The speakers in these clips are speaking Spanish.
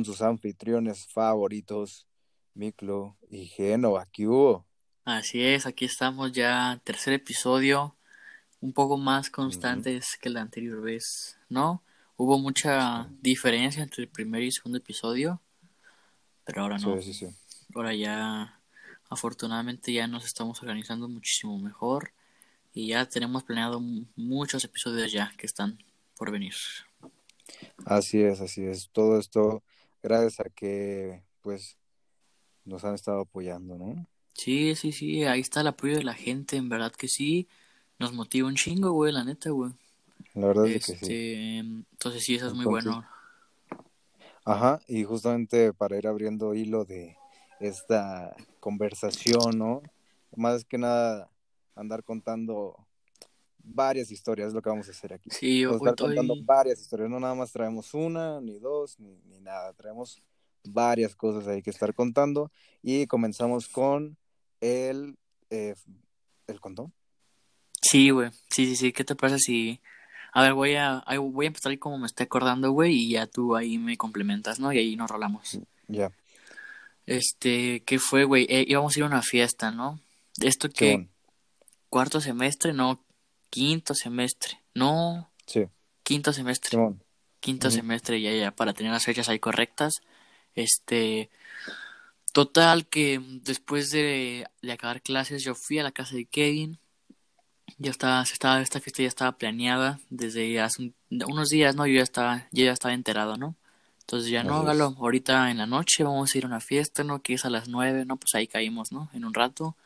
con sus anfitriones favoritos, Miklo y Genova. ¿Qué hubo? Así es, aquí estamos ya, tercer episodio, un poco más constantes que la anterior vez, ¿no? Hubo mucha diferencia entre el primer y segundo episodio, pero ahora no. Sí, sí, sí. Ahora ya, afortunadamente ya nos estamos organizando muchísimo mejor y ya tenemos planeado muchos episodios ya que están por venir. Así es, así es. Todo esto gracias a que pues nos han estado apoyando, ¿no? Sí, sí, sí, ahí está el apoyo de la gente, en verdad que sí, nos motiva un chingo, güey, la neta, güey. La verdad es que sí. Este, entonces sí, eso es muy bueno. Ajá, y justamente para ir abriendo hilo de esta conversación, ¿no? Más que nada andar contando varias historias, es lo que vamos a hacer aquí. Sí, yo estar contando varias historias, no nada más traemos una, ni dos, ni, ni nada, traemos varias cosas ahí que estar contando y comenzamos con el, eh, ¿el condón? Sí, güey, sí, sí, sí, ¿qué te pasa si... A ver, voy a, voy a empezar ahí como me estoy acordando, güey, y ya tú ahí me complementas, ¿no? Y ahí nos rolamos. Ya. Este, ¿qué fue, güey? Eh, íbamos a ir a una fiesta, ¿no? Esto que... Cuarto semestre, no, quinto semestre, no. Sí. Quinto semestre. Quinto semestre, ya, ya, para tener las fechas ahí correctas. Este, total que después de, de acabar clases yo fui a la casa de Kevin. Ya estaba, estaba, esta fiesta ya estaba planeada desde hace unos días, ¿no? Yo ya estaba, yo ya estaba enterado, ¿no? Entonces ya no, hágalo, ahorita en la noche vamos a ir a una fiesta, ¿no? Que es a las nueve, ¿no? Pues ahí caímos, ¿no? En un rato.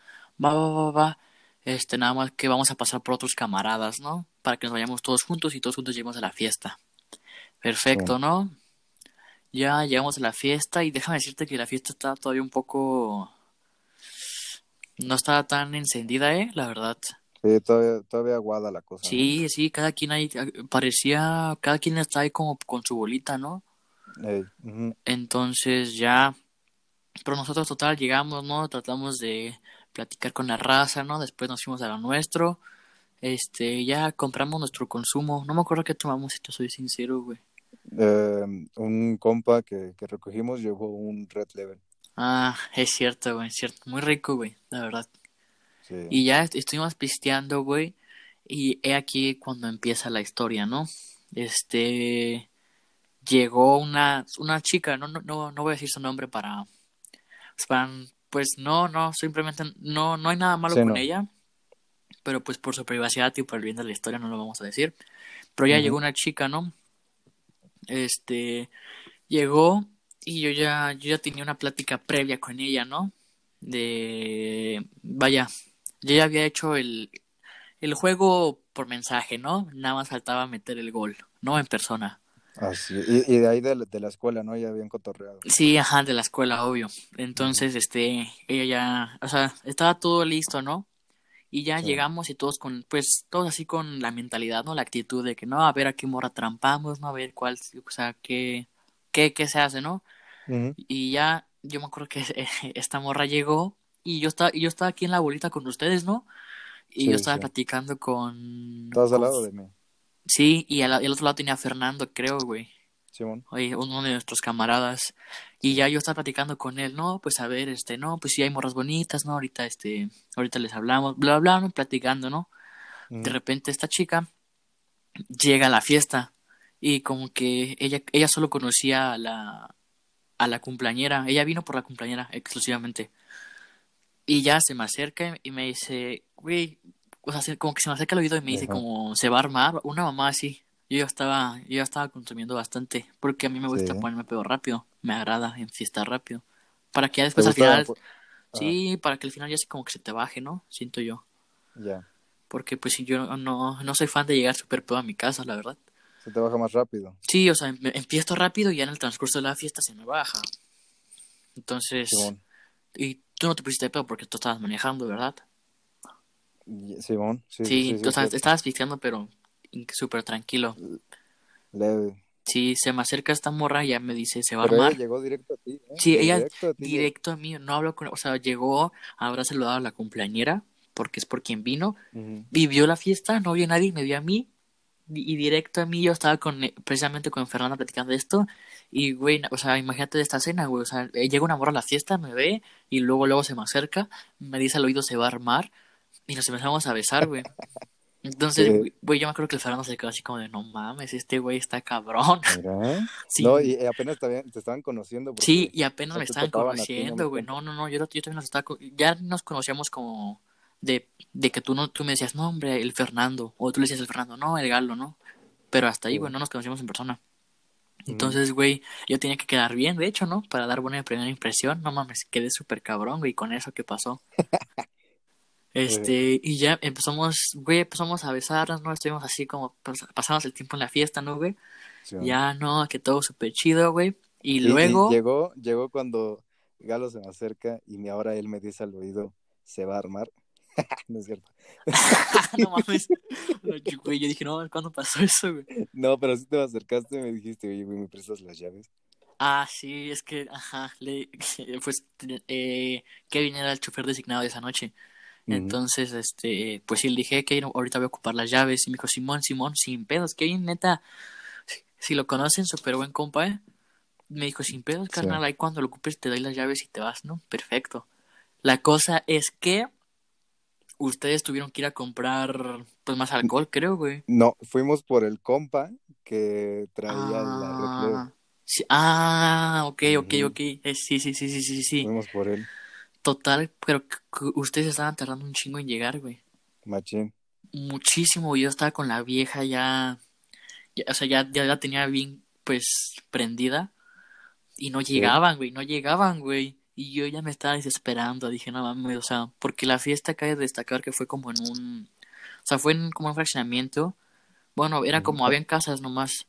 Va, va, va, va. Este, nada más que vamos a pasar por otros camaradas, ¿no? Para que nos vayamos todos juntos y todos juntos lleguemos a la fiesta. Perfecto, ¿no? Ya llegamos a la fiesta y déjame decirte que la fiesta está todavía un poco... No estaba tan encendida, ¿eh? La verdad. Sí, todavía, todavía aguada la cosa. Sí, sí, cada quien ahí, parecía, cada quien está ahí como con su bolita, ¿no? Entonces ya, pero nosotros total llegamos, ¿no? Tratamos de platicar con la raza, ¿no? Después nos fuimos a lo nuestro. Este, ya compramos nuestro consumo. No me acuerdo qué tomamos, si te soy sincero, güey. Eh, un compa que, que recogimos llevó un Red Level. Ah, es cierto, güey, es cierto. Muy rico, güey, la verdad. Y ya estuvimos pisteando, güey. Y he aquí cuando empieza la historia, ¿no? Este. Llegó una, una chica, no, no, no, voy a decir su nombre para. Pues, pues no, no, simplemente no, no hay nada malo con ella. Pero pues por su privacidad y por el bien de la historia no lo vamos a decir. Pero ya llegó una chica, ¿no? este, llegó y yo ya, yo ya tenía una plática previa con ella, ¿no? De, vaya, yo ya había hecho el, el juego por mensaje, ¿no? Nada más faltaba meter el gol, no en persona. Así, y, y de ahí de, la escuela, ¿no? Ya habían cotorreado. Sí, ajá, de la escuela, obvio. Entonces, este, ella ya, o sea, estaba todo listo, ¿no? Y ya llegamos y todos con, pues, todos así con la mentalidad, ¿no? La actitud de que no, a ver a qué morra trampamos, ¿no? A ver cuál, o sea, qué, qué, qué se hace, ¿no? Y ya, yo me acuerdo que esta morra llegó y yo estaba, yo estaba aquí en la bolita con ustedes, ¿no? Y yo estaba platicando con... Estabas al lado de mí. Sí, y al, al, otro lado tenía a Fernando, creo, güey. Simón. Oye, uno de nuestros camaradas. Y ya yo estaba platicando con él, no, pues a ver, este, no, pues sí hay morras bonitas, ¿no? Ahorita, este, ahorita les hablamos, bla, bla, bla, platicando, ¿no? De repente esta chica llega a la fiesta y como que ella, ella solo conocía a la, a la cumpleañera, ella vino por la cumpleañera exclusivamente. Y ya se me acerca y me dice, güey, o sea, como que se me acerca al oído y me dice como, se va a armar, una mamá así. Yo ya estaba, yo ya estaba consumiendo bastante, porque a mí me gusta ponerme pedo rápido, me agrada en fiesta rápido, para que ya después al final, sí, para que al final ya se como que se te baje, ¿no? Siento yo. Ya. Porque pues si yo no, no soy fan de llegar súper pedo a mi casa, la verdad. Se te baja más rápido. Sí, o sea, em, empiezo rápido y ya en el transcurso de la fiesta se me baja. Entonces, y tú no te pusiste pedo porque tú estabas manejando, ¿verdad? Simón, sí. Sí, sí, tú estabas pisteando, pero súper tranquilo. Leve. Sí, se me acerca esta morra y ya me dice, se va a armar. Ella llegó directo a ti. ¿eh? Sí, ella directo a, mí, no hablo con, o sea, llegó, habrá saludado a la cumpleañera, porque es por quien vino, vivió la fiesta, no vio a nadie, me vio a mí, y directo a mí, yo estaba con, precisamente con Fernanda platicando de esto, y güey, o sea, imagínate de esta escena, güey, o sea, eh, llega una morra a la fiesta, me ve, y luego, luego se me acerca, me dice al oído se va a armar, y nos empezamos a besar, güey. Entonces, güey, yo me acuerdo que el Fernando se quedó así como de, no mames, este güey está cabrón. No, y apenas te, estaban conociendo. Sí, y apenas me estaban conociendo, güey. No, no, no, yo, yo también nos estaba, ya nos conocíamos como de, de que tú no, tú me decías, no, hombre, el Fernando, o tú le decías el Fernando, no, el Galo, ¿no? Pero hasta ahí, güey, no nos conocíamos en persona. Entonces, güey, yo tenía que quedar bien, de hecho, ¿no? Para dar buena primera impresión. No mames, quedé súper cabrón, güey, con eso que pasó. este, y ya empezamos, güey, empezamos a besarnos, ¿no? Estuvimos así como, pasamos el tiempo en la fiesta, ¿no, güey? Ya, no, que todo súper chido, güey. Y, luego... llegó, llegó cuando Galo se me acerca y ahora él me dice al oído, se va a armar. no es cierto. no mames. Güey, yo dije, no, ¿cuándo pasó eso, güey? No, pero si te acercaste y me dijiste, oye, güey, ¿me prestas las llaves? Ah, sí, es que, ajá, le, pues eh, Kevin era el chofer designado de esa noche. Entonces, este, pues sí, le dije, que ahorita voy a ocupar las llaves. Y me dijo, Simón, Simón, sin pedos. Kevin, neta, si, lo conocen, súper buen compa, ¿eh? Me dijo, sin pedos, carnal, ahí cuando lo ocupes te doy las llaves y te vas, ¿no? Perfecto. La cosa es que ustedes tuvieron que ir a comprar pues más alcohol, creo, güey. No, fuimos por el compa que traía la ah, sí, Ah, ok, ok, ok. Eh, sí, sí, sí, sí, sí, sí. Fuimos por él. Total, pero ustedes estaban tardando un chingo en llegar, güey. Machín. Muchísimo, yo estaba con la vieja ya, o sea, ya, ya la tenía bien, pues, prendida. Y no llegaban, güey, no llegaban, güey. Y yo ya me estaba desesperando, dije, no mames, o sea, porque la fiesta cabe destacar que fue como en un, o sea, fue en como un fraccionamiento, bueno, era como, habían casas nomás,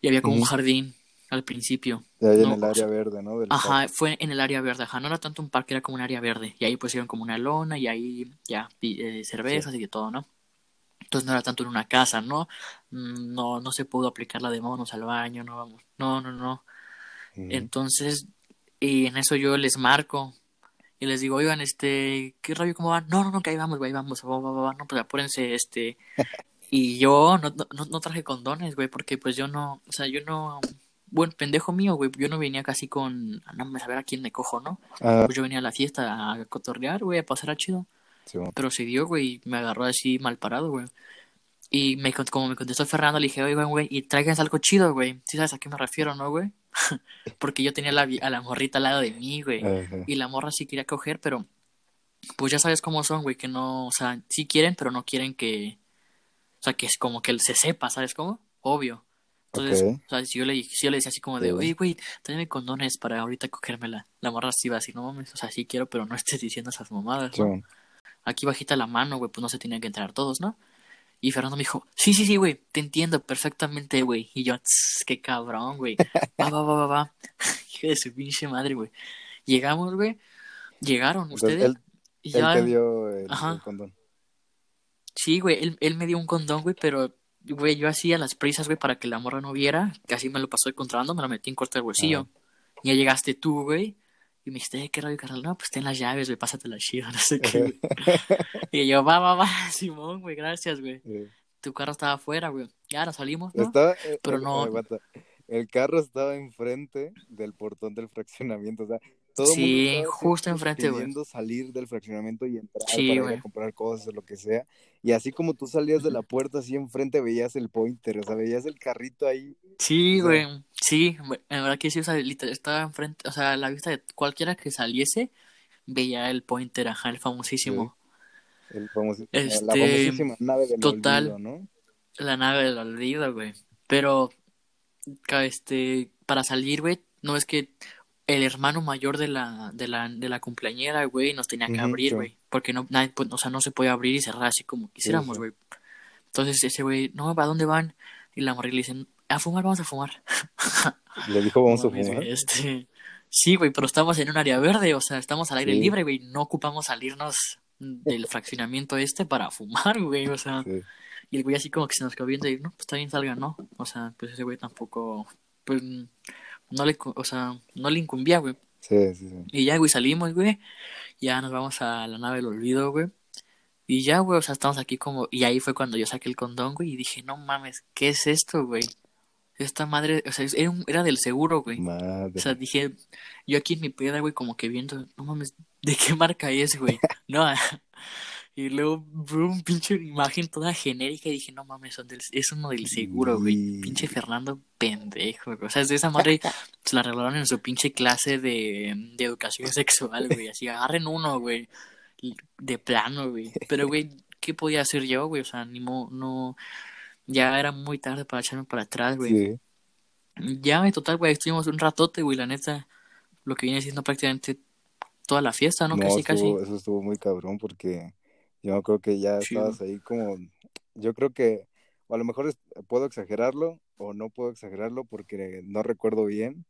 y había como un jardín al principio. Y ahí en el área verde, ¿no? ajá, fue en el área verde, ajá, no era tanto un parque, era como un área verde, y ahí pusieron como una lona, y ahí ya, eh, cervezas y de todo, ¿no? Entonces no era tanto en una casa, ¿no? No, no se pudo aplicar la de monos al baño, no vamos, no, no, no. Entonces y en eso yo les marco y les digo, oigan, este, ¿qué rollo cómo van? No, no, no, que ahí vamos, güey, vamos, va, va, va, no, pues apúrense, este. Y yo no, no, no traje condones, güey, porque pues yo no, o sea, yo no, bueno, pendejo mío, güey, yo no venía casi con, no me saber a quién me cojo, ¿no? Ah. Pues yo venía a la fiesta a cotorrear, güey, a pasar a chido. Pero se dio, güey, me agarró así mal parado, güey. Y me, como me contestó Fernando, le dije, oigan, güey, y tráiganse algo chido, güey. ¿Sí sabes a qué me refiero, no, güey? porque yo tenía la, a la morrita al lado de mí, güey. Y la morra sí quería coger, pero pues ya sabes cómo son, güey, que no, o sea, sí quieren, pero no quieren que, o sea, que es como que se sepa, ¿sabes cómo? Obvio. Entonces, o sea, si yo, le, si yo le decía así como de, oye, güey, tráeme condones para ahorita cogérmela. La morra sí iba así, no mames, o sea, sí quiero, pero no estés diciendo esas mamadas, Aquí bajita la mano, güey, pues no se tenían que entrar todos, ¿no? Y Fernando me dijo, sí, sí, sí, güey, te entiendo perfectamente, güey. Y yo, qué cabrón, güey. Va, va, va, va, va. Hijo de su pinche madre, güey. Llegamos, güey. Llegaron ustedes. Él, y ya... te dio el, condón. Sí, güey, él, él me dio un condón, güey, pero, güey, yo hacía las prisas, güey, para que la morra no viera. Que así me lo pasó encontrando, me lo metí en corto del bolsillo. Y ya llegaste tú, güey. Y me dijiste, eh, ¿qué rollo, carnal? No, pues ten las llaves, güey, pásate la chida, no sé qué. y yo, va, va, va, Simón, güey, gracias, güey. Tu carro estaba afuera, güey. Ya, ahora salimos, ¿no? Estaba, eh, Pero eh, no... El carro estaba enfrente del portón del fraccionamiento, o sea, todo sí, justo enfrente, güey. salir del fraccionamiento y entrar para ir a comprar cosas o lo que sea. Y así como tú salías de la puerta, así enfrente veías el pointer, o sea, veías el carrito ahí. Sí, güey. Sí, en verdad que sí, o sea, estaba enfrente, o sea, la vista de cualquiera que saliese, veía el pointer, ajá, el famosísimo. El famosísimo, la este, famosísima nave del total, olvido, ¿no? La nave del olvido, güey. Pero, este, para salir, güey, no es que el hermano mayor de la, de la, de la cumpleañera, güey, nos tenía que abrir, güey. Porque no, nadie, pues, o sea, no se puede abrir y cerrar así como quisiéramos, güey. Entonces ese güey, no, ¿a dónde van? Y la morrilla le dicen, a fumar, vamos a fumar. Le dijo, vamos a fumar. Este... Sí, güey, pero estamos en un área verde, o sea, estamos al aire libre, güey. No ocupamos salirnos del fraccionamiento este para fumar, güey, o sea. Y el güey así como que se nos quedó viendo y, no, pues bien, salga, ¿no? O sea, pues ese güey tampoco, pues no le, o sea, no le incumbía, güey. Sí, sí, sí. Y ya, güey, salimos, güey. Ya nos vamos a la nave del olvido, güey. Y ya, güey, o sea, estamos aquí como... Y ahí fue cuando yo saqué el condón, güey, y dije, no mames, ¿qué es esto, güey? Esta madre, o sea, era, era del seguro, güey. Madre. O sea, dije, yo aquí en mi peda, güey, como que viendo, no mames, ¿de qué marca es, güey? no, y luego vi un pinche imagen toda genérica y dije, no mames, son del, es uno del seguro, güey. Pinche Fernando pendejo, güey. O sea, de esa madre se la regalaron en su pinche clase de, de educación sexual, güey. Así, agarren uno, güey. De plano, güey. Pero, güey, ¿qué podía hacer yo, güey? O sea, ni mo, no... Ya era muy tarde para echarme para atrás, güey. Sí. Ya, en total, güey, estuvimos un ratote, güey, la neta. Lo que viene siendo prácticamente toda la fiesta, ¿no? No, casi, estuvo- casi. eso estuvo muy cabrón porque yo creo que ya estabas ahí como, yo creo que o a lo mejor es- puedo exagerarlo o no puedo exagerarlo porque no recuerdo bien,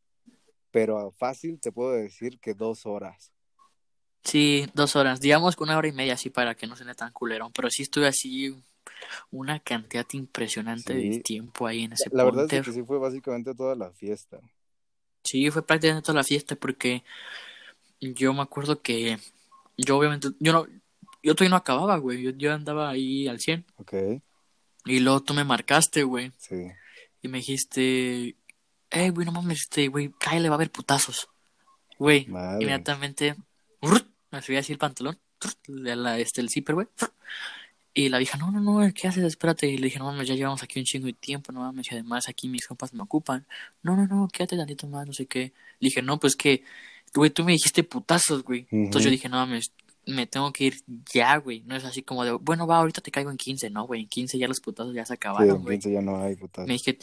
pero fácil te puedo decir que dos horas. Sí, dos horas. Digamos que una hora y media, así, para que no se tan culerón. Pero sí estuve así una cantidad impresionante de tiempo ahí en ese La verdad es que sí fue básicamente toda la fiesta. Sí, fue prácticamente toda la fiesta porque yo me acuerdo que yo obviamente, yo no, yo todavía no acababa, güey. Yo, yo andaba ahí al 100. Ok, Y luego tú me marcaste, güey. sí. Y me dijiste, eh, güey, no mames, este, güey, cállale, va a haber putazos. Güey, Madre. inmediatamente, ¡brr! me subí así el pantalón, ¡brr! de la, este, el zipper, güey. Y la vieja, no, no, no, ¿qué haces? Espérate. Y le dije, no mames, ya llevamos aquí un chingo de tiempo, no mames, y además aquí mis compas me ocupan. No, no, no, quédate tantito más, no sé qué. Le dije, no, pues que, güey, tú me dijiste putazos, güey. Entonces yo dije, no mames, me tengo que ir ya, güey. No es así como de, bueno, va, ahorita te caigo en 15, no, güey, en 15 ya los putazos ya se Sí, acabaron, en güey. 15 ya no hay putas. Me dije,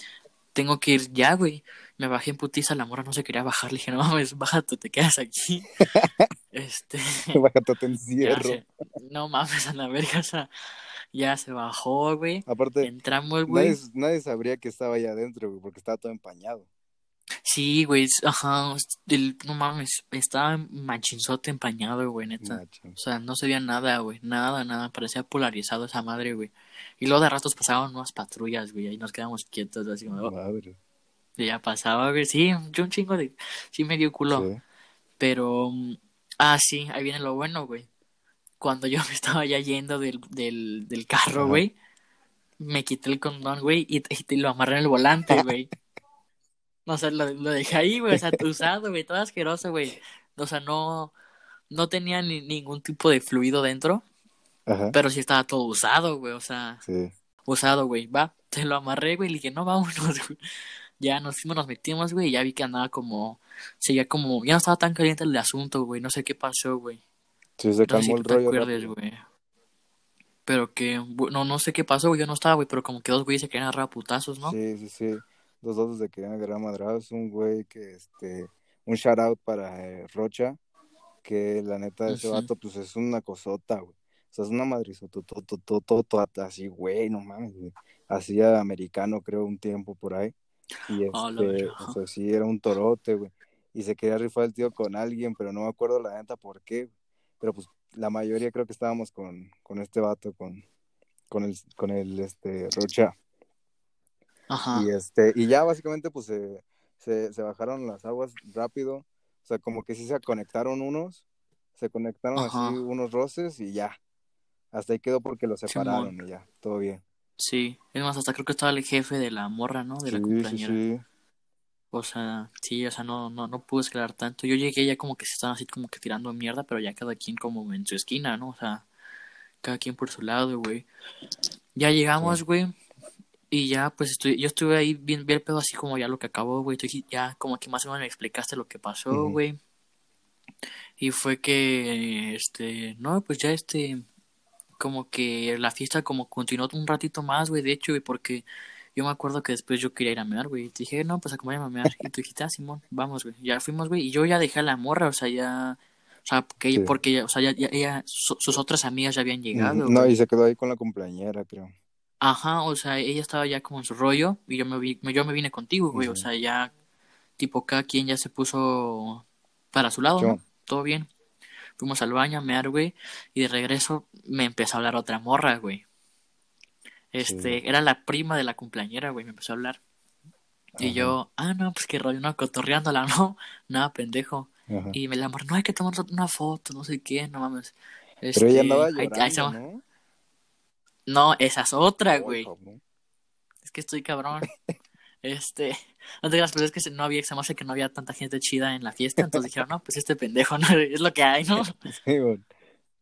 tengo que ir ya, güey. Me bajé en putiza, la morra no se quería bajar. Le dije, no mames, bájate, te quedas aquí. este, Bájate, te encierro. se- no mames, a la verga, o sea, ya se bajó, güey. Aparte, Entramos, güey. nadie, nadie sabría que estaba allá adentro, güey, porque estaba todo empañado. Sí, güey, ajá, el- no mames, estaba machinzote empañado, güey, neta. O sea, no se veía nada, güey, nada, nada, parecía polarizado esa madre, güey. Y luego de ratos pasaban unas patrullas, güey, ahí nos quedamos quietos, así como, oh, Madre. y ya pasaba, güey, sí, yo un chingo de, sí me dio culo. Sí. Pero, mm, ah, sí, ahí viene lo bueno, güey. Cuando yo me estaba ya yendo del, del, del carro, Ajá. güey, me quité el condón, güey, y, y te lo amarré en el volante, güey. O sea, lo, lo dejé ahí, güey, o sea, usado, güey, todo asqueroso, güey. O sea, no, no tenía ni, ningún tipo de fluido dentro, Ajá. pero sí estaba todo usado, güey, o sea, Sí. usado, güey, va, te lo amarré, güey, y le dije, no, vámonos, güey. Ya nos fuimos, nos metimos, güey, y ya vi que andaba como, seguía como, ya no estaba tan caliente el asunto, güey, no sé qué pasó, güey. Sí, se No sé si calmó el te rollo. acuerdes, rápido. güey. Pero que, no, no sé qué pasó, güey, yo no estaba, güey, pero como que dos güeyes se querían agarrar a putazos, ¿no? Sí, sí, sí. Dos dos de querían agarrar madrazos. Un güey que, este, un shout out para eh, Rocha, que la neta ese Ujú. vato, pues es una cosota, güey. O sea, es una madrizota, así, güey, no mames, güey. Hacía americano, creo, un tiempo por ahí. Y Ah, este, verga. o sea, sí, era un torote, güey. Y se quería rifar el tío con alguien, pero no me acuerdo la neta por qué. Pero pues la mayoría creo que estábamos con, con este vato, con, con el, con el, este, Rocha. Ajá. Y este, y ya básicamente pues se, se, se bajaron las aguas rápido. O sea, como que sí se conectaron unos, se conectaron Ajá. así unos roces y ya. Hasta ahí quedó porque los Simón. separaron y ya, todo bien. Sí, es más, hasta creo que estaba el jefe de la morra, ¿no? De la Sí, sí, compañera. sí. O sea, sí, o sea, no, no, no pude escalar tanto. Yo llegué ya como que se estaban así como que tirando mierda, pero ya cada quien como en su esquina, ¿no? O sea, cada quien por su lado, güey. Ya llegamos, Sí. Y ya, pues estoy, yo estuve ahí bien, bien pedo así como ya lo que acabó, güey. Ya como que más o menos me explicaste lo que pasó, güey. Y fue que, este, no, pues ya este, como que la fiesta como continuó un ratito más, güey, de hecho, güey, porque yo me acuerdo que después yo quería ir a mear, güey. Y te dije, no, pues acompáñame a mear. Y tú dijiste, ah, Simón, vamos, güey. Ya fuimos, güey. Y yo ya dejé a la morra, o sea, ya. O sea, porque, Sí. porque o sea, ya, ya- su- sus otras amigas ya habían llegado. No, güey. y se quedó ahí con la compañera, creo. Ajá, o sea, ella estaba ya como en su rollo. Y yo me, vi, yo me vine contigo, güey. O sea, ya. Tipo, cada quien ya se puso para su lado. Todo bien. Fuimos al baño a mear, güey. Y de regreso me empezó a hablar otra morra, güey. Este, Sí. era la prima de la cumpleañera, güey, me empezó a hablar. Y yo, ah, no, pues qué rollo, no, cotorreándola, no, nada, pendejo. Ajá. Y me la morra, no, hay que tomar una foto, no sé qué, no mames. Pero ella Este, andaba ahí- ahí llorando, estamos. ¿no? No, esa es otra, güey. Es que estoy cabrón. Este, no te digas, pero es que no había, se me hace que no había tanta gente chida en la fiesta, entonces dijeron, no, pues este pendejo, ¿no? Es lo que hay, ¿no? Sí,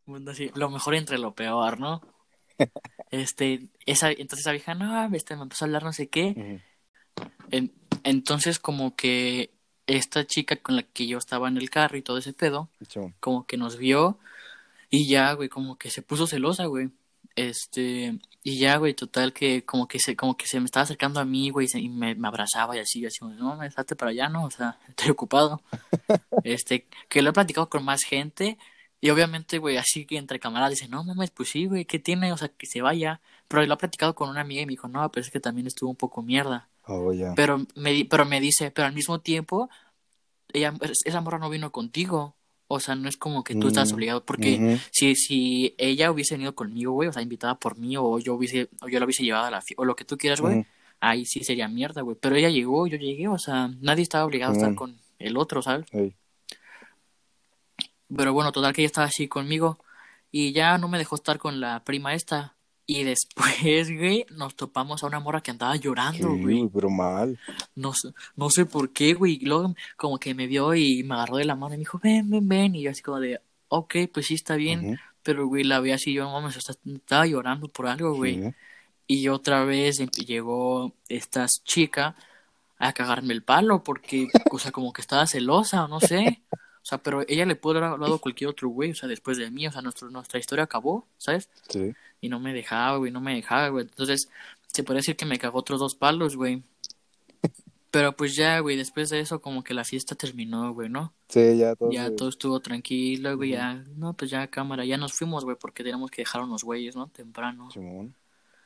bueno. sí, lo mejor entre lo peor, ¿no? Este, esa, entonces esa vieja, no, este, me empezó a hablar no sé qué. entonces, como que esta chica con la que yo estaba en el carro y todo ese pedo, como que nos vio y ya, güey, como que se puso celosa, güey. Este, y ya, güey, total que como que se, como que se me estaba acercando a mí, güey, y me, abrazaba y así, así, no, me salte para allá, ¿no? O sea, estoy ocupado. este, que lo he platicado con más gente, y obviamente, güey, así que entre camaradas dice, no mames, pues sí, güey, ¿qué tiene? O sea, que se vaya. Pero lo he platicado con una amiga y me dijo, no, pero es que también estuvo un poco mierda. Oh. Pero me, pero me dice, pero al mismo tiempo, ella, esa morra no vino contigo. O sea, no es como que tú estás mm, obligado, porque si, si ella hubiese venido conmigo, güey, o sea, invitada por mí, o yo hubiese, o yo la hubiese llevado a la fiesta, o lo que tú quieras, güey, ahí sí sería mierda, güey. Pero ella llegó, yo llegué, o sea, nadie estaba obligado a estar con el otro, ¿sabes? Pero bueno, total que ella estaba así conmigo, y ya no me dejó estar con la prima esta. Y después, güey, nos topamos a una mora que andaba llorando, güey. pero mal. No, no sé por qué, güey. Y luego como que me vio y me agarró de la mano y me dijo, ven, ven, ven. Y yo así como de, ok, pues sí, está bien. Pero, güey, la vi así, yo, mames, estaba llorando por algo, güey. Y otra vez llegó esta chica a cagarme el palo porque, o sea, como que estaba celosa o no sé. O sea, pero ella le pudo haber hablado a cualquier otro güey, o sea, después de mí, o sea, nuestro, nuestra historia acabó, ¿sabes? Sí. Y no me dejaba, güey, no me dejaba, güey. Entonces, se puede decir que me cagó otros dos palos, güey. Pero pues ya, güey, después de eso como que la fiesta terminó, güey, ¿no? Sí, ya todo. Ya todo estuvo tranquilo, güey, ya, no, pues ya cámara, ya nos fuimos, güey, porque teníamos que dejar unos güeyes, ¿no? Temprano. Simón.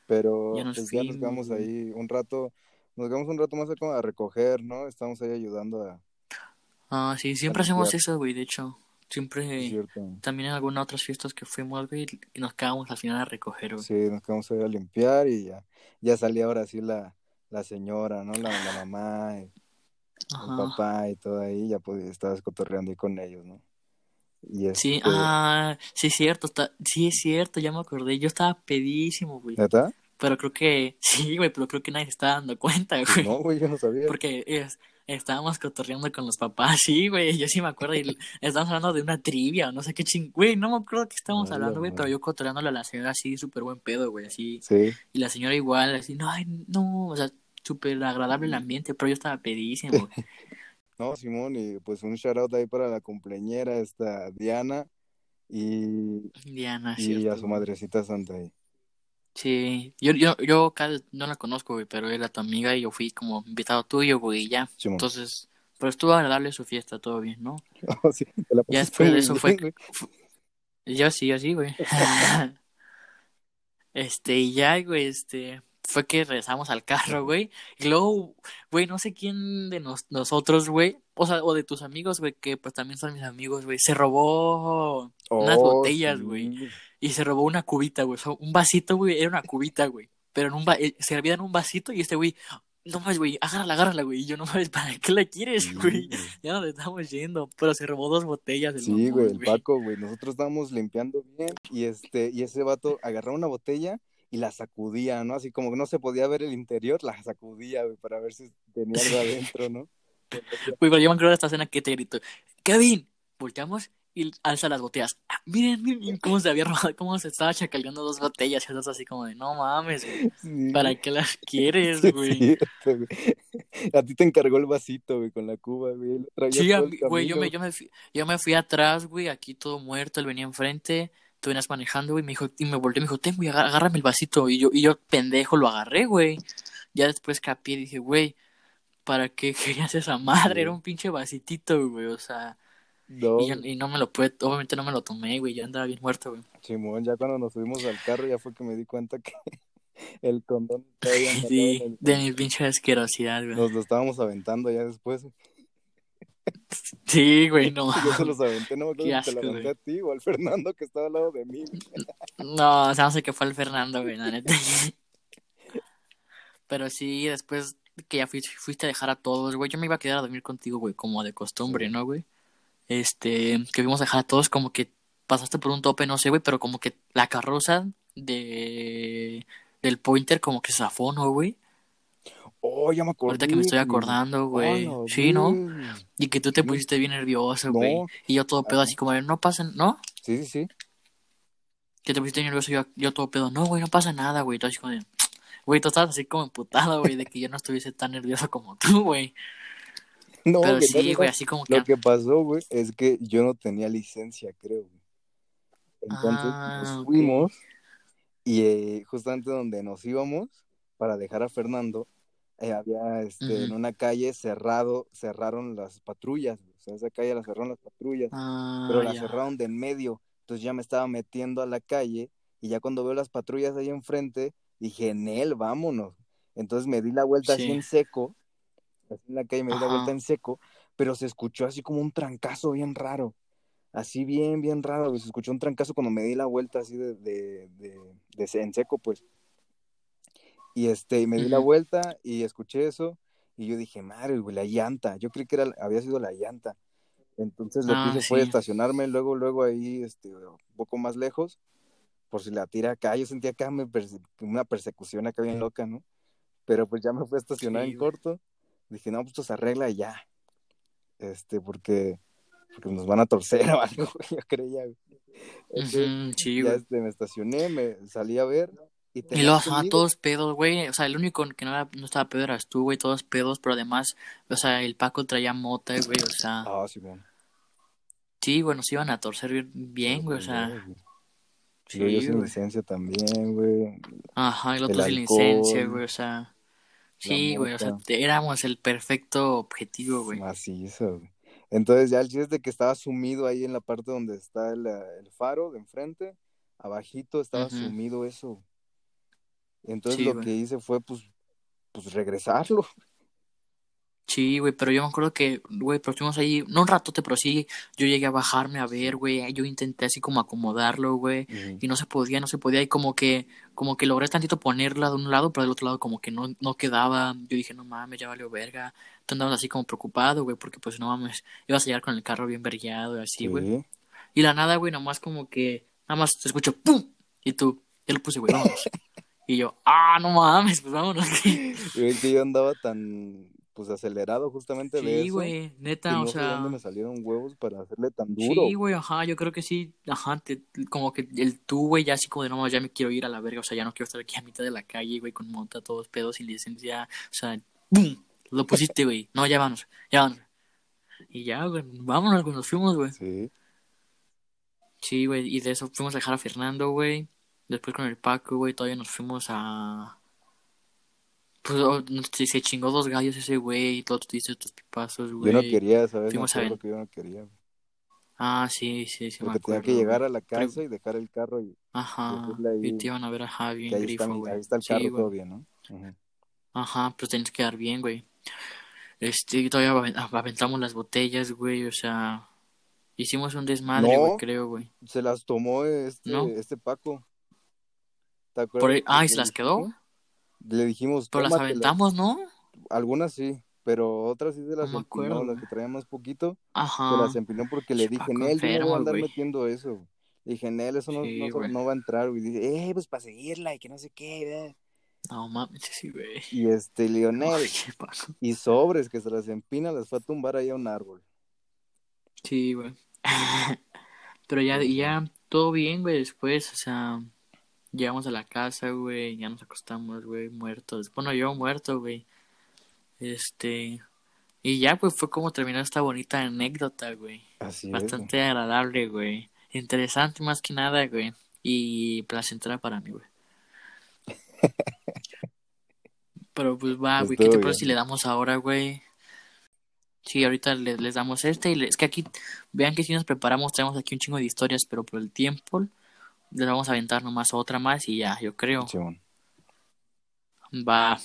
Pero ya nos, pues, ya nos quedamos ahí un rato, nos quedamos un rato más a recoger, ¿no? Estamos ahí ayudando a, Ah, sí, siempre hacemos eso, güey, de hecho. Siempre, también en algunas otras fiestas que fuimos, güey, y nos quedamos al final a recoger, güey. Sí, nos quedamos a limpiar y ya, ya salía ahora sí la, la señora, ¿no? La, la mamá, y el papá y todo ahí, ya pues estabas cotorreando ahí con ellos, ¿no? Y Sí, este ah, sí es cierto, está, sí es cierto, ya me acordé, yo estaba pedísimo, güey. ¿Está? Pero creo que, sí, güey, pero creo que nadie se está dando cuenta, güey. No, güey, yo no sabía. Porque es, estábamos cotorreando con los papás, sí, güey, yo sí me acuerdo, y estábamos hablando de una trivia, o no sé qué ching, güey, no me acuerdo qué estábamos hablando, güey, pero yo cotorreándole a la señora así, súper buen pedo, güey, así, sí. y la señora igual, así, no, ay, no, o sea, súper agradable el ambiente, pero yo estaba pedísimo, no, Simón, y pues un shout out ahí para la cumpleañera, esta Diana, y, Diana, y a su madrecita santa ahí. Sí, yo, yo, yo no la conozco, güey, pero era tu amiga y yo fui como invitado tuyo, güey, y ya. Entonces, pero estuvo agradable su fiesta, todo bien, ¿no? Oh, sí, ya después de eso fue, Yo sí, yo sí, güey. este, y ya, güey, este, fue que regresamos al carro, güey. Y luego, güey, no sé quién de nosotros, güey, o sea, o de tus amigos, güey, que pues también son mis amigos, güey, se robó unas oh, botellas, güey y se robó una cubita, güey. un vasito, güey, era una cubita, güey. Pero en un eh, se servía en un vasito y este güey, no mames, güey, agárrala, agárrala, güey. Y yo no mames, ¿para qué la quieres, güey? Ya nos estamos yendo. Pero se robó dos botellas. sí, güey, el Paco, güey. Nosotros estábamos limpiando bien y este, y ese vato agarraba una botella y la sacudía, ¿no? Así como que no se podía ver el interior, la sacudía, güey, para ver si tenía algo adentro, ¿no? Güey, pero yo me acuerdo de esta escena que te gritó, Kevin, volteamos y alza las botellas. Ah, miren, miren cómo se había robado, cómo se estaba chacaleando dos botellas. Y así como de, no mames, ¿Para qué las quieres, güey? a ti te encargó el vasito, güey, con la cuba, güey. Sí, güey, yo me, yo, me fui, yo me fui atrás, güey, aquí todo muerto. Él venía enfrente. Tú venías manejando, güey, me dijo, y me volteó y me dijo, ten, güey, agárrame el vasito. Y yo, y yo, pendejo, lo agarré, güey. Ya después capié y dije, güey, ¿para qué querías esa madre? Era un pinche vasitito, güey, o sea no. Y, no me lo pude, obviamente no me lo tomé, güey, ya andaba bien muerto, güey. Simón, ya cuando nos subimos al carro ya fue que me di cuenta que el condón Sí, de mi pinche asquerosidad, güey. Nos lo estábamos aventando ya después. Sí, güey, no. Yo se los aventé, no me acuerdo si te lo aventé a ti o al Fernando que estaba al lado de mí. No, o sea, no sé qué fue el Fernando, güey, la neta. Pero sí, después que ya fuiste, fuiste a dejar a todos, güey, yo me iba a quedar a dormir contigo, güey, como de costumbre, ¿no, güey? este, que vimos dejar a todos como que pasaste por un tope, no sé, güey, pero como que la carroza de del pointer como que zafó, ¿no, güey? Oh, ya me acordé. Ahorita que me estoy acordando, güey. sí, ¿no? Y que tú te pusiste bien nervioso, güey. Y yo todo pedo así como, no pasa, ¿no? Sí, sí, sí. Que te pusiste nervioso, yo, yo todo pedo, no, güey, no pasa nada, güey. Todo así como güey, tú estabas así como emputado, güey, de que yo no estuviese tan nervioso como tú, güey. No, Pero sí, güey, así como que... Lo que pasó, güey, es que yo no tenía licencia, creo, güey. Entonces, ah, nos fuimos y eh, justamente donde nos íbamos para dejar a Fernando, eh, había este, en una calle cerrado, cerraron las patrullas, o sea, esa calle la cerraron las patrullas, ah, pero la cerraron de en medio, entonces ya me estaba metiendo a la calle y ya cuando veo las patrullas ahí enfrente, dije, en él, vámonos. Entonces me di la vuelta así en seco, así en la calle me di la vuelta en seco, pero se escuchó así como un trancazo bien raro, así bien, bien raro, se escuchó un trancazo cuando me di la vuelta así de, de, de, de en seco, pues. Y este, me di la vuelta y escuché eso y yo dije, madre, güey, la llanta. Yo creí que era, había sido la llanta. Entonces lo que hice ah, fue estacionarme luego, luego ahí, este, un poco más lejos, por si la tira acá. Yo sentía acá una persecución acá bien loca, ¿no? Pero pues ya me fui a estacionar en corto. Dije, no, pues esto se arregla y ya. Este, porque, porque nos van a torcer o algo, yo creía. sí, ya este, me estacioné, me salí a ver y, los a todos pedos, güey. O sea, el único que no, no estaba pedo eras tú, güey. Todos pedos, pero además, o sea, el Paco traía mota, güey. O sea. Ah, sí, bueno. Sí, güey, nos iban a torcer bien, güey. O sea. Sí, yo, sin licencia también, güey. Ajá, el otro sin licencia, güey. O sea. Sí, güey. O sea, éramos el perfecto objetivo, güey. Macizo, güey. Entonces, ya el chiste es de que estaba sumido ahí en la parte donde está el, el faro de enfrente. Abajito estaba sumido eso. Entonces lo que hice fue, pues, pues regresarlo. Sí, güey, pero yo me acuerdo que, güey, pero estuvimos ahí, no un ratote, pero sí, yo llegué a bajarme a ver, güey, yo intenté así como acomodarlo, güey, y no se podía, no se podía, y como que, como que logré tantito ponerla de un lado, pero del otro lado como que no, no quedaba, yo dije, no mames, ya valió verga, tú andabas así como preocupado, güey, porque pues no mames, ibas a llegar con el carro bien vergueado y así, güey, y la nada, güey, nomás como que, nada más te escucho, ¡pum! Y tú, ya lo puse, güey, vamos. Y yo, ah, no mames, pues vámonos. Es que yo andaba tan, pues acelerado justamente de eso. Sí, güey, neta, o sea. dónde me salieron huevos para hacerle tan duro. Sí, güey, ajá, yo creo que sí, ajá, como que el tú, güey, ya así como de no, ya me quiero ir a la verga, o sea, ya no quiero estar aquí a mitad de la calle, güey, con monta, todos pedos sin licencia, o sea, ¡bum! Lo pusiste, güey, no, ya vamos, ya vamos. Y ya, güey, vámonos, güey, nos fuimos, güey. Sí. Sí, güey, y de eso fuimos a dejar a Fernando, güey. Después con el Paco, güey, todavía nos fuimos a. Pues oh, se chingó dos gallos ese güey y todo tú dices tus pipazos, güey. Yo no quería, ¿sabes? Fuimos a ver. que yo no quería. Ah, sí, sí, sí. Porque me acuerdo, tenía que llegar a la casa y dejar el carro y. Ajá. Y, te iban a ver a Javi en grifo, güey. Ahí está el carro todo bien, ¿no? Ajá, pues tienes que dar bien, güey. Este, todavía aventamos las botellas, güey, o sea. Hicimos un desmadre, güey, creo, güey. Se las tomó este, este Paco. ¿Te Ah, ¿y se las quedó? Le dijimos. Pero las aventamos, ¿no? Algunas sí, pero otras sí se las empinó, las que traían más poquito. Ajá. Se las empinó porque le dije, Nel, yo no voy a andar metiendo eso. Le dije, Nel, eso no, no, va a entrar, güey. Dice, eh, pues para seguirla y que no sé qué, No mames, sí, güey. Y este, Lionel. y sobres que se las empina, las fue a tumbar ahí a un árbol. Sí, güey. pero ya, ya, todo bien, güey, después, o sea Llegamos a la casa, güey, ya nos acostamos, güey, muertos. Bueno, yo muerto, güey. Este. Y ya, pues fue como terminó esta bonita anécdota, güey. Así Bastante agradable, güey. Interesante más que nada, güey. Y placentera para mí, güey. Pero pues va, güey, ¿qué te parece si le damos ahora, güey? Sí, ahorita les, les damos este y es que aquí, vean que si nos preparamos, traemos aquí un chingo de historias, pero por el tiempo le vamos a aventar nomás otra más y ya, yo creo. Va.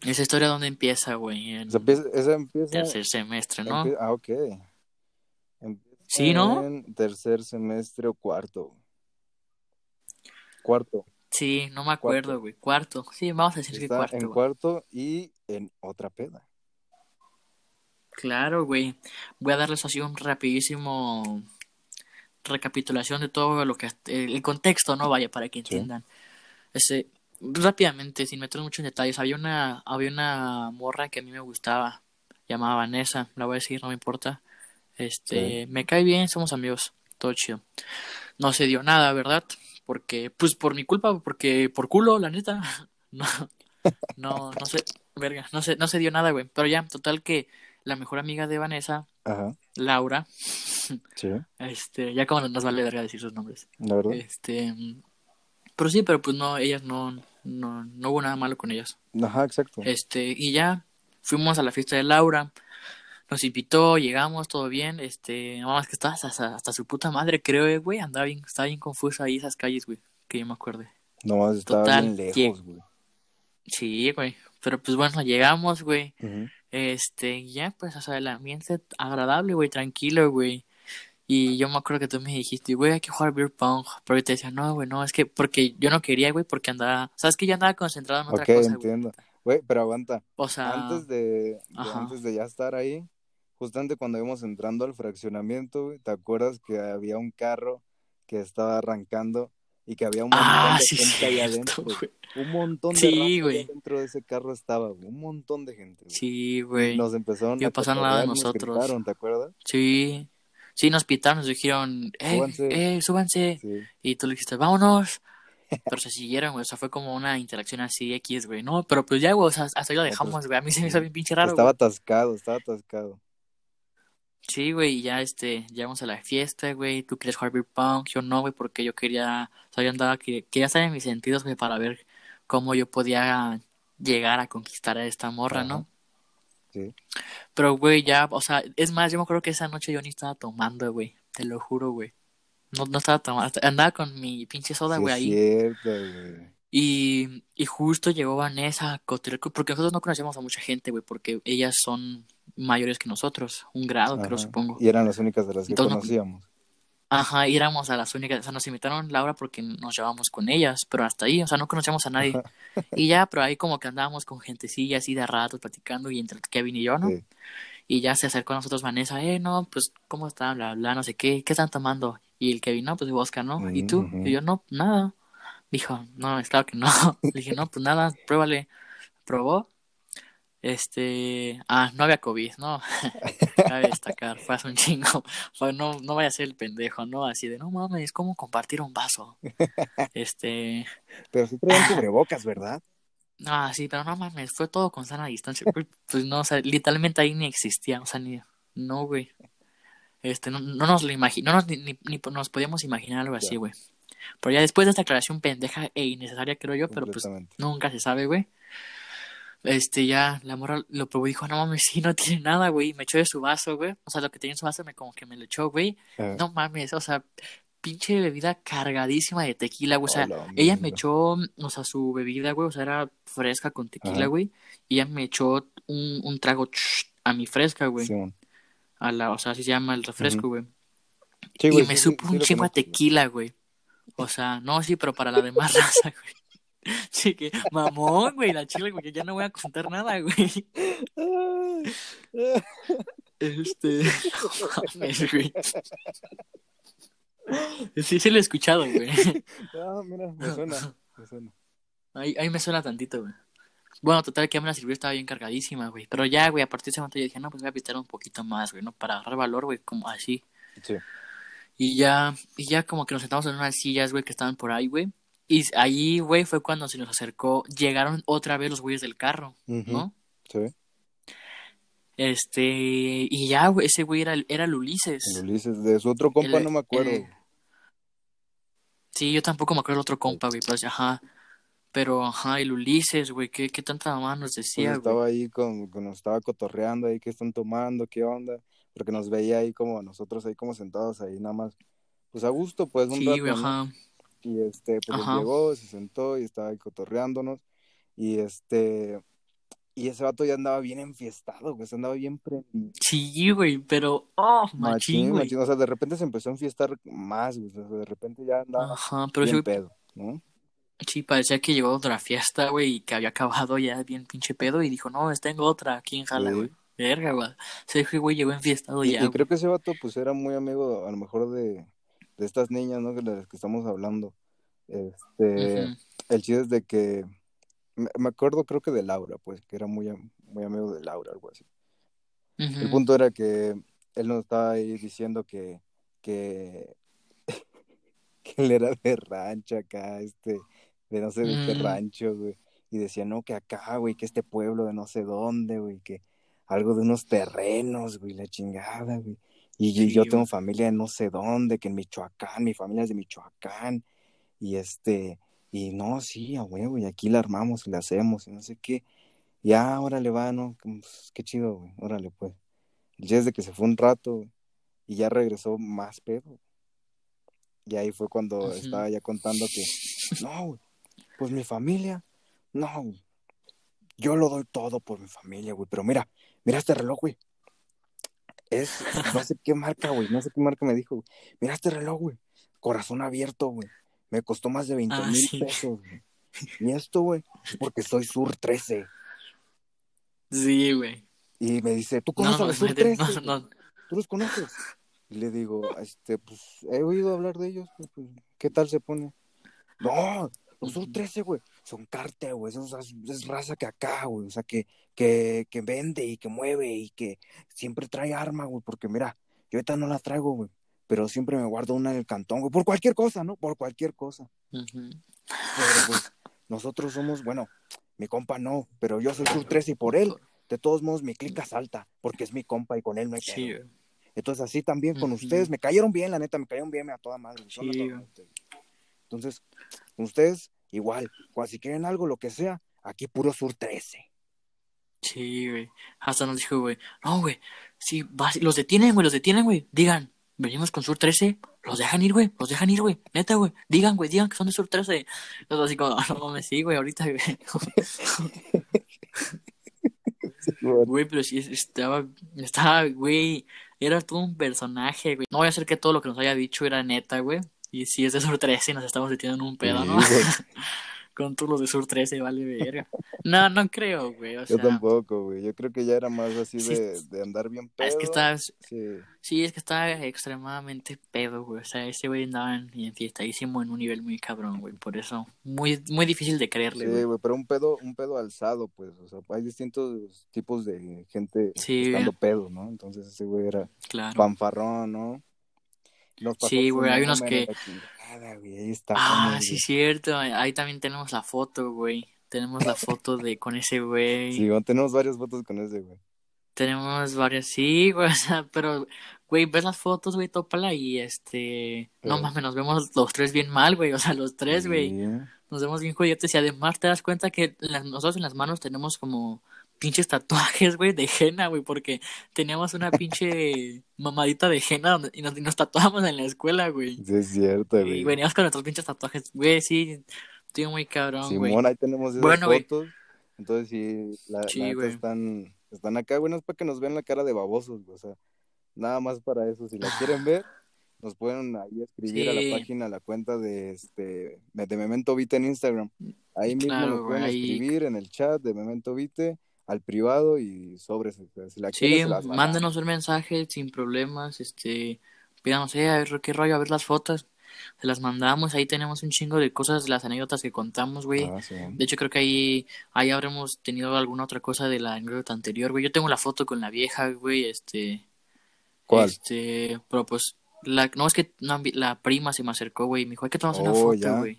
Esa historia dónde empieza, güey. esa, empieza, Tercer semestre, ¿no? ah, ok. sí, ¿no? En tercer semestre o cuarto. Cuarto. Sí, no me acuerdo, güey. Cuarto. Sí, vamos a decir que cuarto. En cuarto y en otra peda. Claro, güey. Voy a darles así un rapidísimo recapitulación de todo lo que el contexto, no vaya para que entiendan. Ese rápidamente, sin meter mucho en detalles, había una había una morra que a mí me gustaba, llamaba Vanessa, la voy a decir, no me importa. Este, me cae bien, somos amigos, todo chido. No se dio nada, ¿verdad? Porque pues por mi culpa, porque por culo, la neta. No no no sé, verga, no sé, no se dio nada, güey, pero ya, total que la mejor amiga de Vanessa, Laura. Sí. Este, ya como nos vale verga decir sus nombres. La verdad. Este, pero sí, pero pues no, ellas no, no, no hubo nada malo con ellas. Ajá, exacto. Este, y ya fuimos a la fiesta de Laura. Nos invitó, llegamos, todo bien, este, no, es que estaba hasta, hasta, su puta madre, creo, eh, güey, andaba bien, estaba bien confuso ahí esas calles, güey, que yo me acuerde. No, más estaba bien lejos, güey. Sí, güey, pero pues bueno, llegamos, güey, este, ya, pues, o sea, el ambiente agradable, güey, tranquilo, güey. Y yo me acuerdo que tú me dijiste, güey, hay que jugar beer pong. Pero yo te decía, no, güey, no, es que porque yo no quería, güey, porque andaba, sabes que yo andaba concentrado en otra okay, cosa. entiendo. Güey, pero aguanta. O sea, antes de, antes de ya estar ahí, justamente cuando íbamos entrando al fraccionamiento, güey, ¿te acuerdas que había un carro que estaba arrancando y que había un montón ah, de gente ahí adentro? Güey. Un montón de sí, güey. dentro de ese carro estaba, un montón de gente. Güey. Sí, güey. Nos empezaron a pasar nada de nosotros. ¿te acuerdas? Sí. Sí, nos pitaron, nos dijeron, eh, súbanse. eh, súbanse. Y tú le dijiste, vámonos. Pero se siguieron, güey. O sea, fue como una interacción así X, güey. No, pero pues ya, güey, o sea, hasta ahí lo dejamos, güey. A mí se me hizo bien pinche raro, Estaba atascado, estaba atascado. Sí, güey, y ya, este, llegamos a la fiesta, güey. Tú quieres jugar beer punk, yo no, güey, porque yo quería, o sea, yo andaba, que, quería en mis sentidos, güey, para ver cómo yo podía llegar a conquistar a esta morra, ¿no? Sí. Pero, güey, ya, o sea, es más, yo me acuerdo que esa noche yo ni estaba tomando, güey. Te lo juro, güey. No, no estaba tomando. Andaba con mi pinche soda, güey, ahí. Cierto, güey. Y, y justo llegó Vanessa a porque nosotros no conocíamos a mucha gente, güey, porque ellas son mayores que nosotros, un grado, creo, supongo. Y eran las únicas de las que conocíamos. Ajá, y éramos a las únicas, o sea, nos invitaron Laura porque nos llevamos con ellas, pero hasta ahí, o sea, no conocíamos a nadie. y ya, pero ahí como que andábamos con gentecilla así de rato platicando y entre Kevin y yo, ¿no? Y ya se acercó a nosotros Vanessa, eh, no, pues, ¿cómo están? Bla, bla, no sé qué, ¿qué están tomando? Y el Kevin, no, pues Oscar, ¿no? ¿Y tú? Y yo, no, nada. Dijo, no, es claro que no. Le dije, no, pues nada, pruébale. Probó este, ah, no había COVID, ¿no? Cabe destacar, fue hace un chingo. no, no vaya a ser el pendejo, ¿no? Así de, no mames, ¿cómo compartir un vaso? Este. Pero sí traían cubrebocas, ¿verdad? Ah, sí, pero no mames, fue todo con sana distancia. Pues no, o sea, literalmente ahí ni existía, o sea, ni, no, güey. Este, no, no nos lo imagino, no nos, ni, ni, nos podíamos imaginar algo así, güey. Pero ya después de esta aclaración pendeja e innecesaria, creo yo, pero pues nunca se sabe, güey este, ya, la morra lo probó y dijo, no mames, sí, no tiene nada, güey. Me echó de su vaso, güey. O sea, lo que tenía en su vaso me como que me lo echó, güey. No mames, o sea, pinche bebida cargadísima de tequila, güey. O sea, ella me echó, o sea, su bebida, güey, o sea, era fresca con tequila, güey. Y ella me echó un, un trago a mi fresca, güey. A la, o sea, así se llama el refresco, güey. y me supo un chingo a tequila, güey. O sea, no, sí, pero para la demás raza, güey. Sí, que mamón, güey, la chile, güey, ya no voy a contar nada, güey. Este. Mames, güey. Sí, sí lo he escuchado, güey. No, mira, me suena, me suena. Ahí, ahí me suena tantito, güey. Bueno, total, que mí la sirvió estaba bien cargadísima, güey. Pero ya, güey, a partir de ese momento yo dije, no, pues voy a pistear un poquito más, güey, ¿no? Para agarrar valor, güey, como así. Sí. Y ya, y ya como que nos sentamos en unas sillas, güey, que estaban por ahí, güey. Y ahí, güey, fue cuando se nos acercó, llegaron otra vez los güeyes del carro, ¿no? Sí. Este, y ya, güey, ese güey era, era el Ulises. El Ulises, de su otro compa no me acuerdo. sí, yo tampoco me acuerdo del otro compa, güey, pues, ajá. Pero, ajá, el Ulises, güey, ¿qué, qué tanta mamá nos decía, pues estaba ahí, con, nos estaba cotorreando ahí, ¿qué están tomando? ¿Qué onda? Porque nos veía ahí como, nosotros ahí como sentados ahí nada más, pues a gusto, pues, un sí, Güey, ajá. Y este, pues llegó, se sentó y estaba ahí cotorreándonos. Y este, y ese vato ya andaba bien enfiestado, güey, andaba bien prendido. Sí, güey, pero, oh, machín, güey. O sea, de repente se empezó a enfiestar más, güey, o sea, de repente ya andaba Ajá, pero bien pedo, ¿no? Sí, parecía que llegó a otra fiesta, güey, y que había acabado ya bien pinche pedo, y dijo, no, tengo otra aquí en Jala, güey. Verga, güey. O sea, güey, llegó enfiestado ya. Y creo que ese vato, pues, era muy amigo, a lo mejor, de, de estas niñas, ¿no? De las que estamos hablando. Este, el chiste es de que, me acuerdo creo que de Laura, pues, que era muy, muy amigo de Laura, algo así. El punto era que él nos estaba ahí diciendo que, que, que él era de rancho acá, este, de no sé de qué mm. rancho, güey. Y decía, no, que acá, güey, que este pueblo de no sé dónde, güey, que algo de unos terrenos, güey, la chingada, güey. Y yo tengo familia de no sé dónde, que en Michoacán, mi familia es de Michoacán. Y este, y no, sí, a huevo, y aquí la armamos y la hacemos, y no sé qué. Ya, órale, va, ¿no? Pues, qué chido, güey, órale, pues. Ya desde que se fue un rato, y ya regresó más pedo. Y ahí fue cuando estaba ya contando que, no, güey, pues mi familia, no, güey. Yo lo doy todo por mi familia, güey, pero mira, mira este reloj, güey. Es, no sé qué marca, güey, no sé qué marca me dijo, güey. Mira este reloj, güey. Corazón abierto, güey. Me costó más de 20 ah, mil pesos, güey. Y esto, güey, porque soy Sur 13. Sí, güey. Y me dice, ¿tú conoces a Sur 13? ¿Tú los conoces? Y le digo, este, pues, he oído hablar de ellos, pues ¿qué tal se pone? No, los Sur 13, güey, son cártel, güey, es, raza que acá, güey, o sea, que, que, que vende y que mueve y que siempre trae arma, güey, porque mira, yo ahorita no la traigo, güey, pero siempre me guardo una en el cantón, güey, por cualquier cosa, ¿no? Por cualquier cosa. Pero pues, nosotros somos, bueno, mi compa no, pero yo soy Sur 13 y por él, de todos modos, mi clica salta, porque es mi compa y con él no hay sí, Entonces, así también con ustedes, me cayeron bien, la neta, me cayeron bien a toda madre. Sí, entonces, ustedes, igual, cuando si quieren algo, lo que sea, aquí puro Sur 13. Sí, güey. Hasta nos dijo, güey, no, güey, si los detienen, güey, los detienen, güey, digan, venimos con Sur 13, los dejan ir, güey, los dejan ir, güey, neta, güey, digan, güey, digan que son de Sur 13. Entonces, así como, no mames, sí, güey, ahorita, güey. Güey, pero sí, estaba, estaba, güey, era todo un personaje, güey. No voy a hacer que todo lo que nos haya dicho era neta, güey. Y si es de Sur 13 nos estamos metiendo en un pedo, ¿no? Con todos los de Sur 13, vale verga. No, no creo, güey. Yo tampoco, güey. Yo creo que ya era más así de, de, andar bien pedo. Es que está... Sí. es que está extremadamente pedo, güey. O sea, ese güey andaba en, en fiestadísimo en un nivel muy cabrón, güey. Por eso, muy, muy difícil de creerle, Sí, güey, pero un pedo, un pedo alzado, pues. O sea, hay distintos tipos de gente estando pedo, ¿no? Entonces ese güey era claro. panfarrón, ¿no? Sí, güey, hay unos que... ah, sí, cierto. Ahí también tenemos la foto, güey. Tenemos la foto de con ese güey. Sí, tenemos varias fotos con ese güey. Tenemos varias, sí, güey, o sea, pero, güey, ves las fotos, güey, tópala y este, no mames, nos vemos los tres bien mal, güey, o sea, los tres, güey, nos vemos bien joyetes y además te das cuenta que nosotros en las manos tenemos como pinches tatuajes, güey, de henna, güey, porque teníamos una pinche mamadita de henna y, nos, nos tatuábamos en la escuela, güey. Sí, es cierto, güey. Y veníamos con nuestros pinches tatuajes, güey, sí, estoy muy cabrón, güey. Simón, ahí tenemos esas bueno, fotos. Entonces, sí, la, están, están acá, güey, no es para que nos vean la cara de babosos, güey, o sea, nada más para eso. Si la quieren ver, nos pueden ahí escribir a la página, a la cuenta de este de Memento Vite en Instagram. Ahí mismo nos pueden escribir en el chat de Memento Vite al privado y sobre si la sí, mándenos un mensaje sin problemas, este, pídanos, eh, a ver qué rollo, a ver las fotos, se las mandamos, ahí tenemos un chingo de cosas, las anécdotas que contamos, güey. Ah, de hecho, creo que ahí, ahí habremos tenido alguna otra cosa de la anécdota anterior, güey. Yo tengo la foto con la vieja, güey, este... ¿Cuál? Este, pero pues, la, no, es que la prima se me acercó, güey, me dijo, hay que tomarse una oh, foto, güey.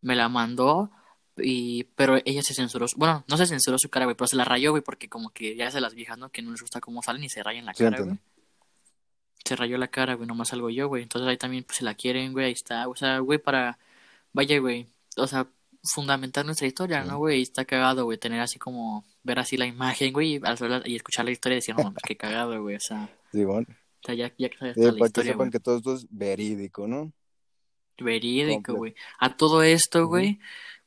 Me la mandó y, pero ella se censuró, bueno, no se censuró su cara, güey, pero se la rayó, güey, porque como que ya es de las viejas, ¿no? Que no les gusta cómo salen y se rayan la cara, güey. Se rayó la cara, güey, nomás salgo yo, güey. Entonces ahí también pues, se la quieren, güey, ahí está. O sea, güey, para, vaya, güey, o sea, fundamentar nuestra historia, ¿no, güey? Está cagado, güey, tener así como, ver así la imagen, güey, y, escuchar la historia y decir, no, qué cagado, güey, o sea. Sí, bueno. O sea, ya, ya que sabes la historia, que que todo esto es verídico, ¿no? Verídico, güey. A todo esto, güey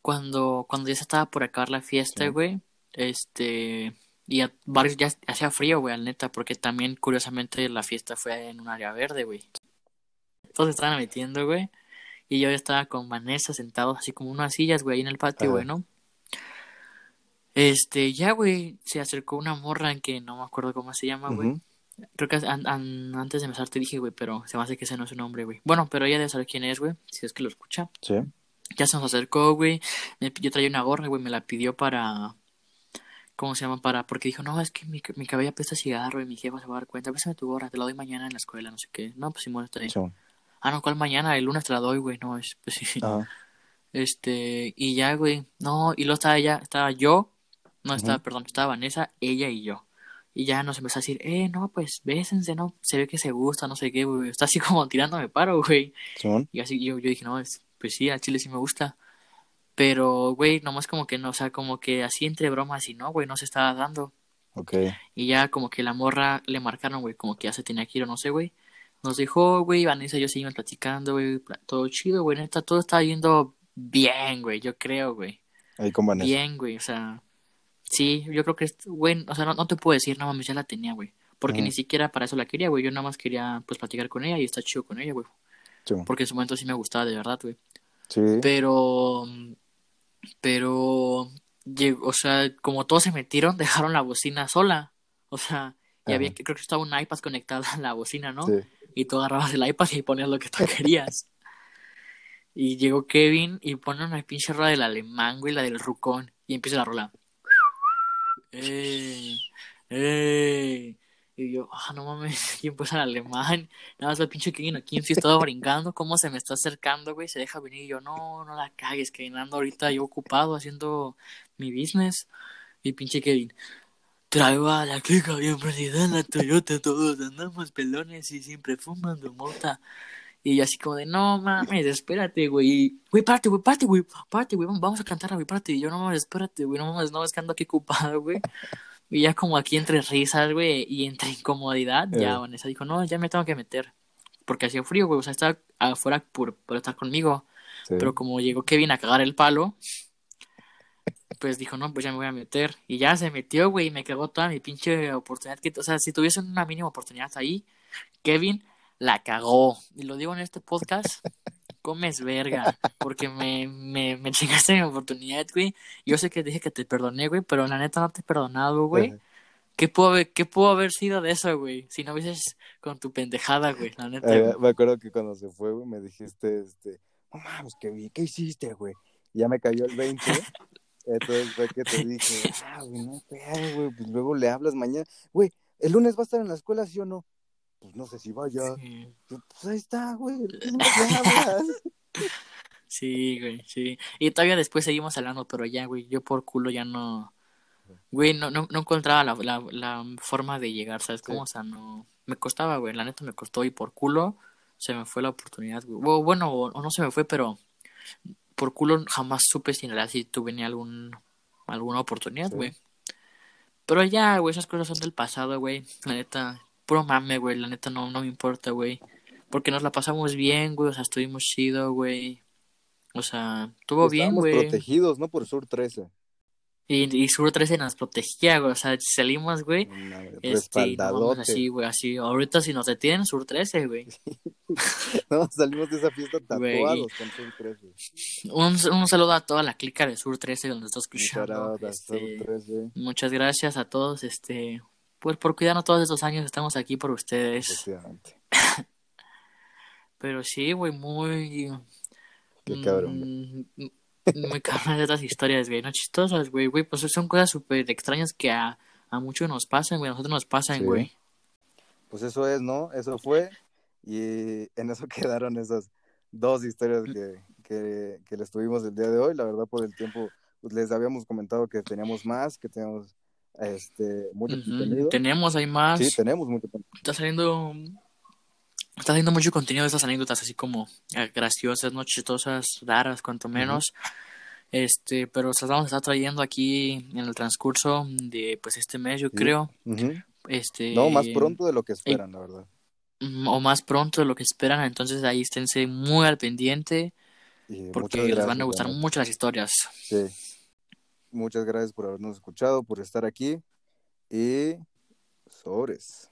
cuando, cuando ya se estaba por acabar la fiesta, güey, este, y a varios ya hacía frío, güey, al neta, porque también, curiosamente, la fiesta fue en un área verde, güey. Todos estaban metiendo, güey, y yo ya estaba con Vanessa sentados así como unas sillas, güey, ahí en el patio, güey, ¿no? Este, ya, güey, se acercó una morra en que no me acuerdo cómo se llama, güey. Creo que antes de empezar te dije, güey, pero se me hace que ese no es su nombre, güey. Bueno, pero ella debe saber quién es, güey, si es que lo escucha. Sí. Ya se nos acercó, güey. Yo traía una gorra, güey, me la pidió para... ¿Cómo se llama? Para... Porque dijo, no, es que mi, mi cabello apesta cigarro y mi jefa se va a dar cuenta. Pésame tu gorra, te la doy mañana en la escuela, no sé qué. No, pues Simón está ahí. Ah, no, ¿cuál mañana? El lunes te la doy, güey. No, es... Pues sí. Este... Y ya, güey. No, y luego estaba ella, estaba yo. No, estaba, perdón, estaba Vanessa, ella y yo. Y ya nos empezó a decir, eh, no, pues bésense, ¿no? Se ve que se gusta, no sé qué, güey. Está así como tirándome paro, güey. Y así yo, yo dije, no, pues sí, a Chile sí me gusta. Pero, güey, nomás como que no, o sea, como que así entre bromas y no, güey, no se estaba dando. Ok. Y ya como que la morra le marcaron, güey, como que ya se tenía que ir o no sé, güey. Nos dijo, güey, Vanessa y yo seguimos platicando, güey, todo chido, güey, neta, todo está yendo bien, güey, yo creo, güey. Ahí con Vanessa. Bien, güey, o sea, Sí, yo creo que, güey, o sea, no, te puedo decir, no mames, ya la tenía, güey. Porque ni siquiera para eso la quería, güey. Yo nada más quería, pues, platicar con ella y está chido con ella, güey. Porque en su momento sí me gustaba, de verdad, güey. Sí. Pero, pero, o sea, como todos se metieron, dejaron la bocina sola. O sea, y había, creo que estaba un iPad conectado a la bocina, ¿no? Sí. Y tú agarrabas el iPad y ponías lo que tú querías. y llegó Kevin y pone una pinche rola del alemán, güey, la del rucón. Y empieza la rola. ¡Ey! ¡Ey! Y yo, ah, no mames, ¿quién puso el alemán? Nada más el pinche Kevin aquí estaba brincando, ¿cómo se me está acercando, güey? Se deja venir y yo, no, no la cagues, Kevin, ando ahorita yo ocupado haciendo mi business. Y pinche Kevin, traigo a la clica bien prendida en la Toyota, todos andamos pelones y siempre fumando mota. Y así como de, no mames, espérate, güey. Güey, párate, güey, párate, güey, párate, güey, vamos a cantar, güey, párate. Y yo, no mames, espérate, güey, no mames, no, es que ando aquí ocupado, güey. Y ya como aquí entre risas, güey, y entre incomodidad, ya eh. Vanessa dijo, no, ya me tengo que meter. Porque hacía frío, güey, o sea, estaba afuera por, por estar conmigo. Pero como llegó Kevin a cagar el palo, pues dijo, no, pues ya me voy a meter. Y ya se metió, güey, y me cagó toda mi pinche oportunidad. Que, o sea, si tuviese una mínima oportunidad ahí, Kevin la cagó. Y lo digo en este podcast, comes verga, porque me, me, me chingaste mi oportunidad, güey. Yo sé que dije que te perdoné, güey, pero la neta no te he perdonado, güey. ¿Qué pudo, haber, ¿Qué pudo haber sido de eso, güey? Si no hubieses con tu pendejada, güey, la neta. Eh, me acuerdo que cuando se fue, güey, me dijiste, este, no mames, ¿qué, ¿qué hiciste, güey? Ya me cayó el 20. Entonces fue que te dije, ah, güey, no güey, pues luego le hablas mañana. Güey, el lunes va a estar en la escuela, ¿sí o no? Pues no sé si vaya. Pues ahí está, güey. sí, güey, sí. Y todavía después seguimos hablando, pero ya, güey, yo por culo ya no. Güey, no, no, no encontraba la, la, la forma de llegar, ¿sabes cómo? O sea, no. Me costaba, güey, la neta me costó y por culo se me fue la oportunidad, güey. bueno, o no se me fue, pero por culo jamás supe si en realidad si tuve ni algún, alguna oportunidad, güey. Pero ya, güey, esas cosas son del pasado, güey. La neta, puro mame, güey, la neta no, no me importa, güey. Porque nos la pasamos bien, güey, o sea, estuvimos chido, güey. O sea, estuvo bien, güey. protegidos, ¿no? Por Sur 13. Y, y Sur 13 nos protegía, güey. O sea, salimos, güey. Este, así, güey, así. Ahorita si nos detienen, Sur 13, güey. no, salimos de esa fiesta tatuados con Sur 13. Un, un, saludo a toda la clica de Sur 13 donde está escuchando. Este, Sur 13. Muchas gracias a todos, este pues por cuidarnos todos estos años estamos aquí por ustedes. Pero sí, güey, muy... Qué cabrón. Mm, muy cabrón de estas historias, güey, no chistosas, güey, güey, pues son cosas súper extrañas que a, a muchos nos pasan, güey, a nosotros nos pasan, güey. Pues eso es, ¿no? Eso fue, y en eso quedaron esas dos historias que, que, que les tuvimos el día de hoy, la verdad por el tiempo, pues les habíamos comentado que teníamos más, que teníamos este, mucho contenido. Tenemos, hay más. Sí, tenemos mucho contenido. Está saliendo, está saliendo mucho contenido de esas anécdotas así como eh, graciosas, no chistosas, raras, cuanto menos. Este, pero las vamos a estar trayendo aquí en el transcurso de pues este mes, yo creo. Este, no, más pronto de lo que esperan, la verdad. O más pronto de lo que esperan, entonces ahí esténse muy al pendiente. porque les van a gustar mucho las historias. Sí. Muchas gracias por habernos escuchado, por estar aquí y sobres.